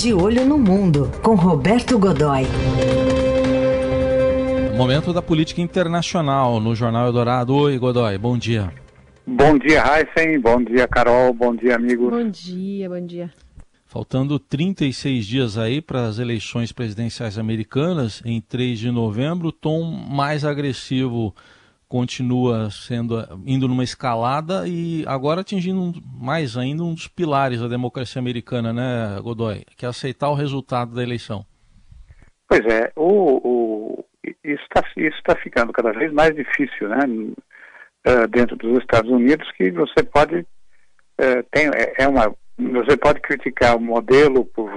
De Olho no Mundo, com Roberto Godoy. Momento da política internacional no Jornal Eldorado. Oi, Godoy, bom dia. Bom dia, Heisen. Bom dia, Carol. Bom dia, amigos. Bom dia, bom dia. Faltando 36 dias aí para as eleições presidenciais americanas, em 3 de novembro, o tom mais agressivo continua sendo indo numa escalada e agora atingindo mais ainda um dos pilares da democracia americana, né, Godoy, que é aceitar o resultado da eleição. Pois é, o, o isso está tá ficando cada vez mais difícil, né, uh, dentro dos Estados Unidos, que você pode uh, tem é, é uma você pode criticar o modelo por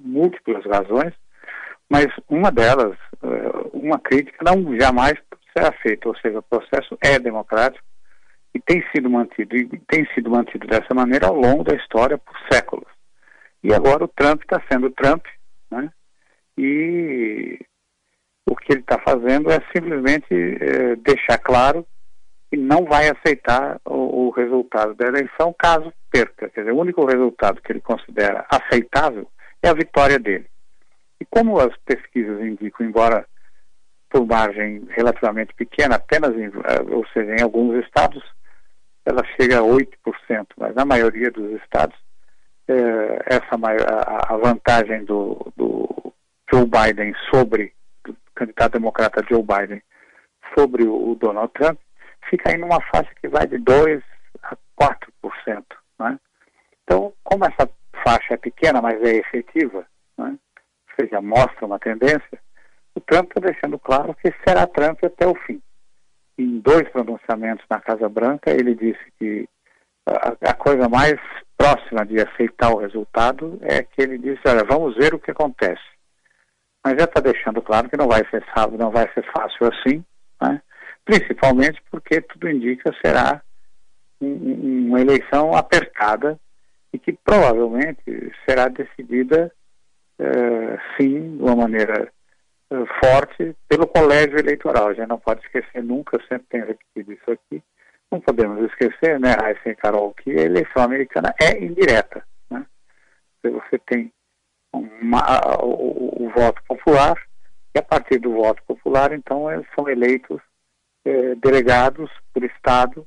múltiplas razões, mas uma delas, uh, uma crítica não jamais será feito, ou seja, o processo é democrático e tem sido mantido e tem sido mantido dessa maneira ao longo da história por séculos. E agora o Trump está sendo Trump, né? E o que ele está fazendo é simplesmente é, deixar claro que não vai aceitar o, o, resultado da eleição caso perca. Quer dizer, o único resultado que ele considera aceitável é a vitória dele. E como as pesquisas indicam, embora por margem relativamente pequena, apenas em, eh, ou seja, em alguns estados, ela chega a 8%, mas na maioria dos estados, é, essa a, a vantagem do, do, Joe Biden sobre, do candidato democrata Joe Biden, sobre o, o Donald Trump, fica aí numa faixa que vai de 2% a 4%. Né? Então, como essa faixa é pequena, mas é efetiva, né? ou seja, mostra uma tendência, o Trump está deixando claro que será Trump até o fim. Em dois pronunciamentos na Casa Branca, ele disse que a, a coisa mais próxima de aceitar o resultado é que ele disse, olha, vamos ver o que acontece. Mas já está deixando claro que não vai ser sábado, não vai ser fácil assim, né? principalmente porque tudo indica será um, uma eleição apertada e que provavelmente será decidida uh, sim de uma maneira eh, forte pelo colégio eleitoral. A gente não pode esquecer nunca, sempre tenho repetido isso aqui, não podemos esquecer, né, Raíssa e Carol, que a eleição americana é indireta. Né? Você tem uma, o, o, voto popular, e a partir do voto popular, então, eles são eleitos eh, delegados por Estado,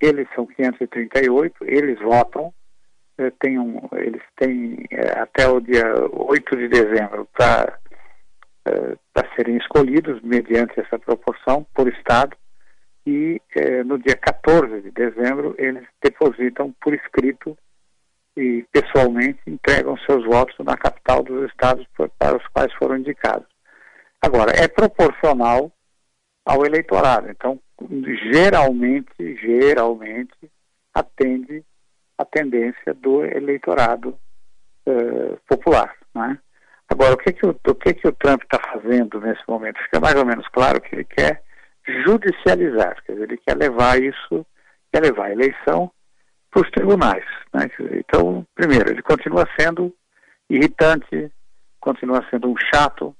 eles são 538, eles votam, eh, um, eles têm eh, até o dia 8 de dezembro para eh, para serem escolhidos mediante essa proporção por Estado e eh, no dia 14 de dezembro eles depositam por escrito e pessoalmente entregam seus votos na capital dos estados para os quais foram indicados. Agora, é proporcional ao eleitorado, então geralmente, geralmente atende a tendência do eleitorado eh, popular, né? Agora, o que, que, o, o, que, que o Trump está fazendo nesse momento? Fica mais ou menos claro que ele quer judicializar, quer dizer, ele quer levar isso, quer levar a eleição para os tribunais. Né? Então, primeiro, ele continua sendo irritante, continua sendo um chato.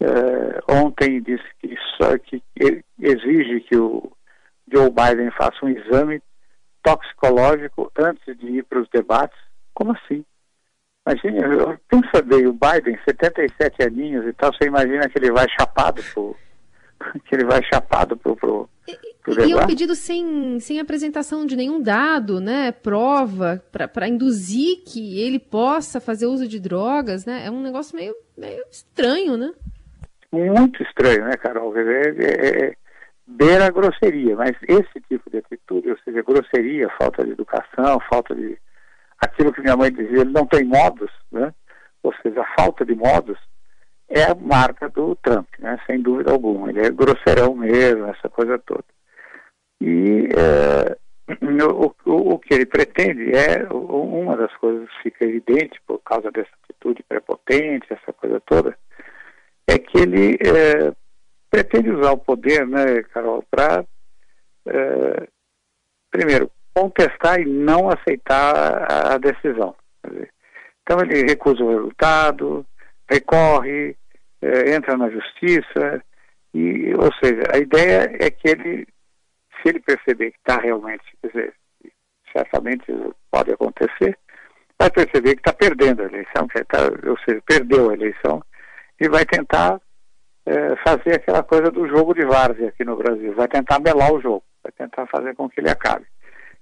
É, ontem disse que, só, que exige que o Joe Biden faça um exame toxicológico antes de ir para os debates. Como assim? Imagina, pensa bem, o Biden, 77 aninhos e tal, você imagina que ele vai chapado pro, que ele vai chapado pro, pro, pro e, e é um pedido sem, sem apresentação de nenhum dado, né, prova, para induzir que ele possa fazer uso de drogas, né, é um negócio meio, meio estranho, né? Muito estranho, né, Carol? É, é, é, beira a grosseria, mas esse tipo de atitude, ou seja, grosseria, falta de educação, falta de aquilo que minha mãe dizia, ele não tem modos, né? ou seja, a falta de modos é a marca do Trump, né? sem dúvida alguma. Ele é grosseirão mesmo, essa coisa toda. E é, o, o, o, que ele pretende é, uma das coisas que fica evidente por causa dessa atitude prepotente, essa coisa toda, é que ele é, pretende usar o poder, né, Carol, para, é, primeiro, contestar e não aceitar a decisão. Então ele recusa o resultado, recorre, é, entra na justiça, e, ou seja, a ideia é que ele, se ele perceber que está realmente, quer dizer, certamente pode acontecer, vai perceber que está perdendo a eleição, que tá, ou seja, perdeu a eleição, e vai tentar é, fazer aquela coisa do jogo de várzea aqui no Brasil, vai tentar melar o jogo, vai tentar fazer com que ele acabe.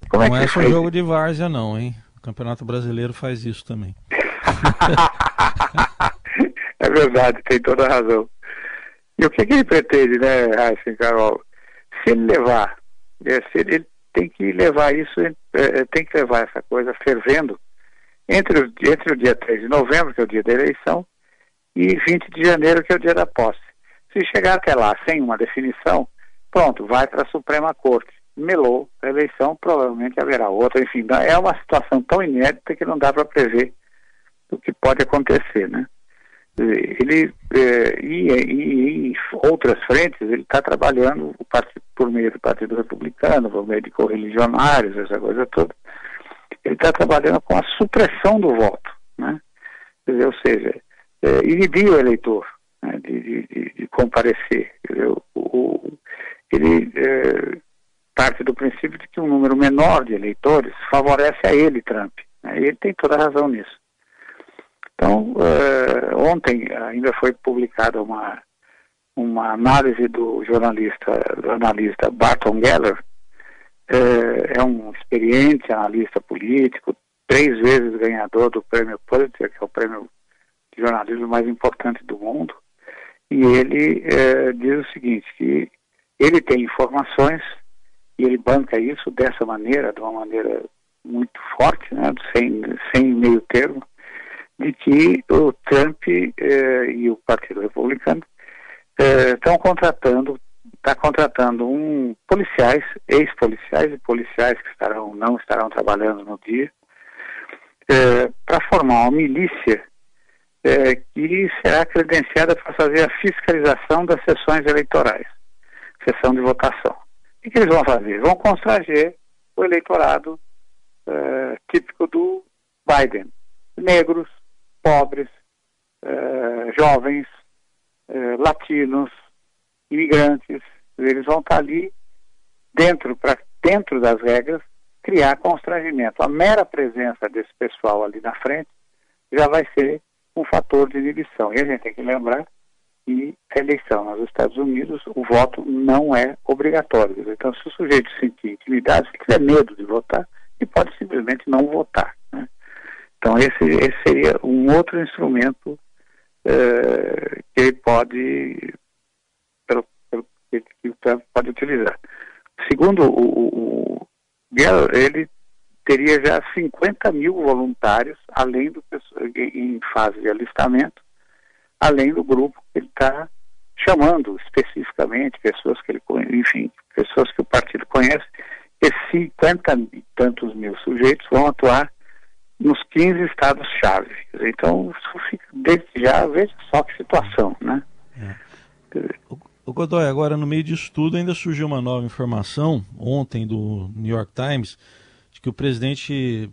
Como é não é, é só jogo de várzea não, hein? O Campeonato Brasileiro faz isso também. é verdade, tem toda a razão. E o que, que ele pretende, né, Raíssa Carol? Se ele levar, é, se ele tem que levar isso, é, é, tem que levar essa coisa fervendo entre o, entre o dia 3 de novembro, que é o dia da eleição, e 20 de janeiro, que é o dia da posse. Se chegar até lá sem uma definição, pronto, vai para a Suprema Corte. Melou a eleição, provavelmente haverá outra. Enfim, é uma situação tão inédita que não dá para prever o que pode acontecer, né? Ele, é, e, e, e, outras frentes, ele está trabalhando por meio do Partido Republicano, por meio de correligionários, essa coisa toda. Ele está trabalhando com a supressão do voto, né? Dizer, ou seja, é, inibir o eleitor né, de, de, de, comparecer. O, o, ele é, parte do princípio de que um número menor de eleitores favorece a ele, Trump. Né? E ele tem toda a razão nisso. Então, uh, ontem ainda foi publicada uma, uma análise do jornalista, do analista Barton Geller, uh, é um experiente analista político, três vezes ganhador do prêmio Pulitzer, que é o prêmio de jornalismo mais importante do mundo, e ele uh, diz o seguinte, que ele tem informações e ele banca isso dessa maneira, de uma maneira muito forte, né, sem, sem meio termo, de que o Trump eh, e o Partido Republicano estão eh, contratando, está contratando um policiais, ex-policiais e policiais que estarão, não estarão trabalhando no dia, eh, para formar uma milícia eh, que será credenciada para fazer a fiscalização das sessões eleitorais, sessão de votação. O que eles vão fazer? Vão constranger o eleitorado eh, típico do Biden, negros, pobres, eh, jovens, eh, latinos, imigrantes, eles vão estar ali dentro, pra, dentro das regras, criar constrangimento. A mera presença desse pessoal ali na frente já vai ser um fator de inibição. E a gente tem que lembrar a eleição nos Estados Unidos, o voto não é obrigatório. Então, se o sujeito sentir intimidade, se tiver medo de votar, ele pode simplesmente não votar. Né? Então, esse, esse seria um outro instrumento é, que ele pode, pelo, pelo, que pode utilizar. Segundo o, o, ele teria já 50 mil voluntários, além do em fase de alistamento, além do grupo que ele está chamando especificamente, pessoas que ele enfim, pessoas que o partido conhece, esses 50 e tantos mil sujeitos vão atuar nos 15 estados-chave. Então, desde já, veja só que situação, né? É. O Godoy, agora no meio disso tudo ainda surgiu uma nova informação, ontem do New York Times, de que o presidente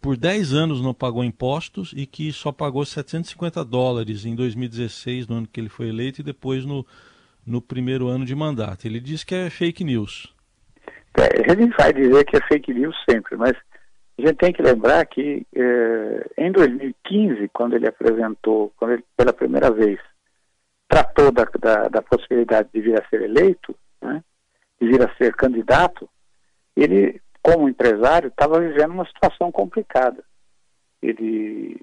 por 10 anos não pagou impostos e que só pagou 750 dólares em 2016, no ano que ele foi eleito, e depois no, no primeiro ano de mandato. Ele diz que é fake news. É, gente vai dizer que é fake news sempre, mas a gente tem que lembrar que eh, em 2015, quando ele apresentou, quando ele pela primeira vez tratou da, da, da possibilidade de vir a ser eleito, né, de vir a ser candidato, ele, como empresário, estava vivendo uma situação complicada. Ele,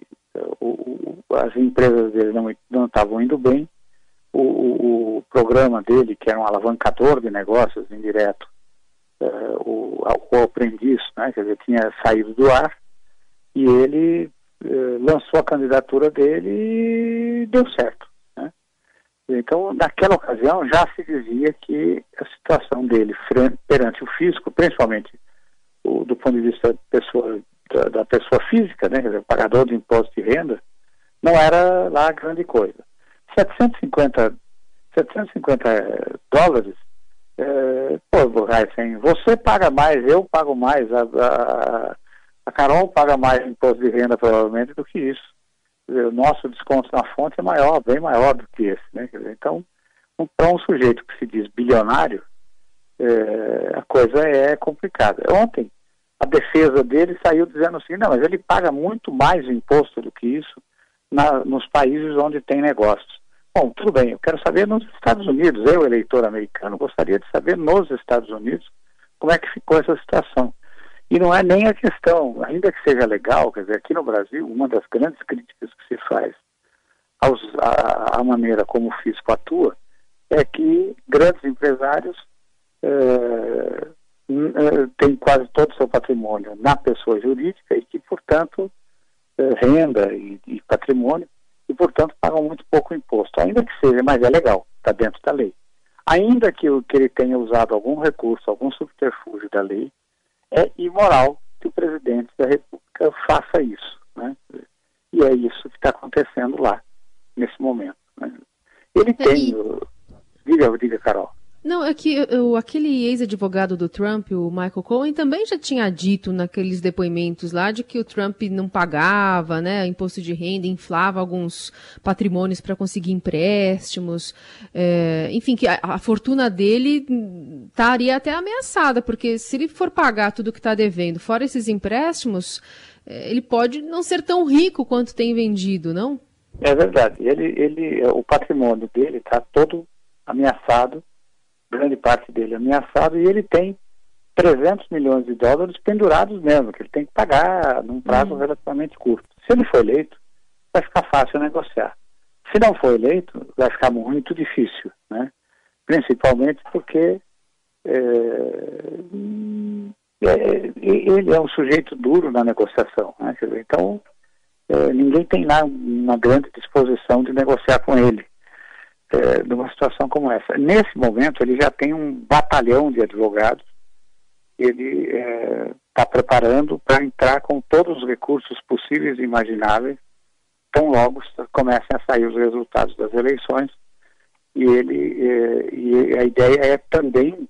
o, o, as empresas dele não, estavam indo bem, o, o, programa dele, que era um alavancador de negócios indireto, uh, o, o aprendiz, né, quer dizer, tinha saído do ar, e ele uh, lançou a candidatura dele e deu certo. Né? Então, naquela ocasião, já se dizia que a situação dele perante o fisco, principalmente do ponto de vista pessoa, da, da, pessoa física, né, pagador de imposto de renda, não era lá grande coisa. 750, 750 dólares é, pô, você paga mais, eu pago mais, a, a, a Carol paga mais imposto de renda provavelmente do que isso. Dizer, o nosso desconto na fonte é maior, bem maior do que esse. Né? Dizer, então, um, para um sujeito que se diz bilionário, é, a coisa é complicada. Ontem, a defesa dele saiu dizendo assim, não, mas ele paga muito mais imposto do que isso na, nos países onde tem negócios. Bom, tudo bem, eu quero saber nos Estados Unidos, eu, eleitor americano, gostaria de saber nos Estados Unidos como é que ficou essa situação. E não é nem a questão, ainda que seja legal, quer dizer, aqui no Brasil, uma das grandes críticas que se faz aos, a, a maneira como o fisco atua é que grandes empresários eh, eh, têm quase todo o seu patrimônio na pessoa jurídica e que, portanto, eh, renda e, e patrimônio, e, portanto, pagam muito pouco imposto, ainda que seja, mas é legal, está dentro da lei. Ainda que, que ele tenha usado algum recurso, algum subterfúgio da lei, é imoral que o presidente da República faça isso. Né? E é isso que está acontecendo lá, nesse momento. Né? Ele tem. Diga, diga, Carol. Não, é que o, aquele ex-advogado do Trump, o Michael Cohen, também já tinha dito naqueles depoimentos lá de que o Trump não pagava, né, imposto de renda, inflava alguns patrimônios para conseguir empréstimos, é, enfim, que a, a, fortuna dele estaria até ameaçada, porque se ele for pagar tudo que está devendo, fora esses empréstimos, é, ele pode não ser tão rico quanto tem vendido, não? É verdade. Ele, ele, o patrimônio dele está todo ameaçado grande parte dele ameaçado, e ele tem 300 milhões de dólares pendurados mesmo, que ele tem que pagar num prazo uhum. relativamente curto. Se ele for eleito, vai ficar fácil negociar. Se não for eleito, vai ficar muito difícil, né? principalmente porque é, é, ele é um sujeito duro na negociação. Né? Então, é, ninguém tem lá uma grande disposição de negociar com ele é, numa situação como essa. Nesse momento, ele já tem um batalhão de advogados, ele está é, preparando para entrar com todos os recursos possíveis e imagináveis, tão logo comecem a sair os resultados das eleições, e, ele, é, e a ideia é também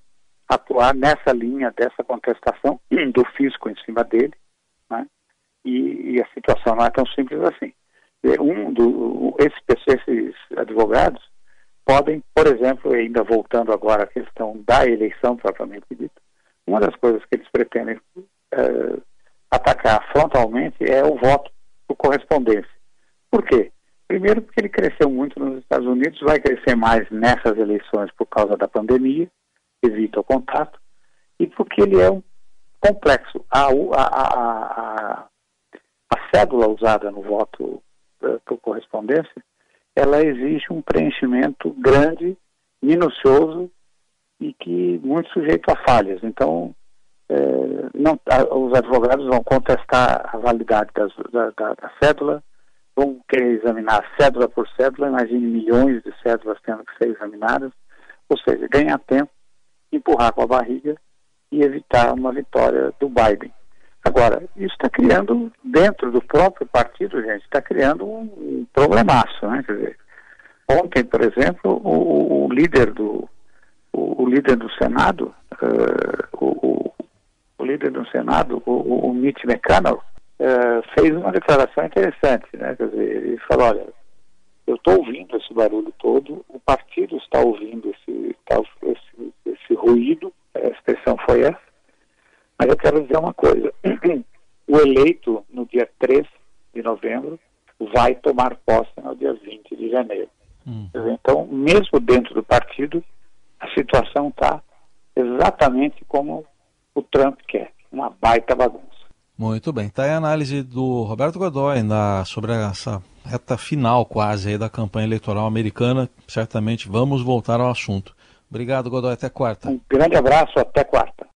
atuar nessa linha dessa contestação do fisco em cima dele, né? e, e, a situação não é tão simples assim. Um do, esses, esses advogados podem, por exemplo, ainda voltando agora à questão da eleição propriamente dita, uma das coisas que eles pretendem é, atacar frontalmente é o voto por correspondência. Por quê? Primeiro, porque ele cresceu muito nos Estados Unidos, vai crescer mais nessas eleições por causa da pandemia, evita o contato, e porque ele é um complexo. A, a, a, a cédula usada no voto uh, por correspondência ela exige um preenchimento grande, minucioso e que muito sujeito a falhas. Então, é, não, a, os advogados vão contestar a validade das, da, da, da, cédula, vão querer examinar cédula por cédula, imagine milhões de cédulas tendo que ser examinadas, ou seja, ganhar tempo, empurrar com a barriga e evitar uma vitória do Biden. Agora, isso está criando, dentro do próprio partido, gente, está criando um problemaço, né? Quer dizer, ontem, por exemplo, o, o líder do o, o, líder do Senado, uh, o, o, líder do Senado, o, o Mitch McConnell, uh, fez uma declaração interessante, né? Quer dizer, ele falou, olha, eu estou ouvindo esse barulho todo, o partido está ouvindo esse, tá, esse, esse ruído, a expressão foi essa, mas eu quero dizer uma coisa: o eleito no dia 3 de novembro vai tomar posse no dia 20 de janeiro. Hum. Então, mesmo dentro do partido, a situação está exatamente como o Trump quer uma baita bagunça. Muito bem. Está aí a análise do Roberto Godoy na, sobre essa reta final quase da campanha eleitoral americana. Certamente vamos voltar ao assunto. Obrigado, Godoy. Até quarta. Um grande abraço. Até quarta.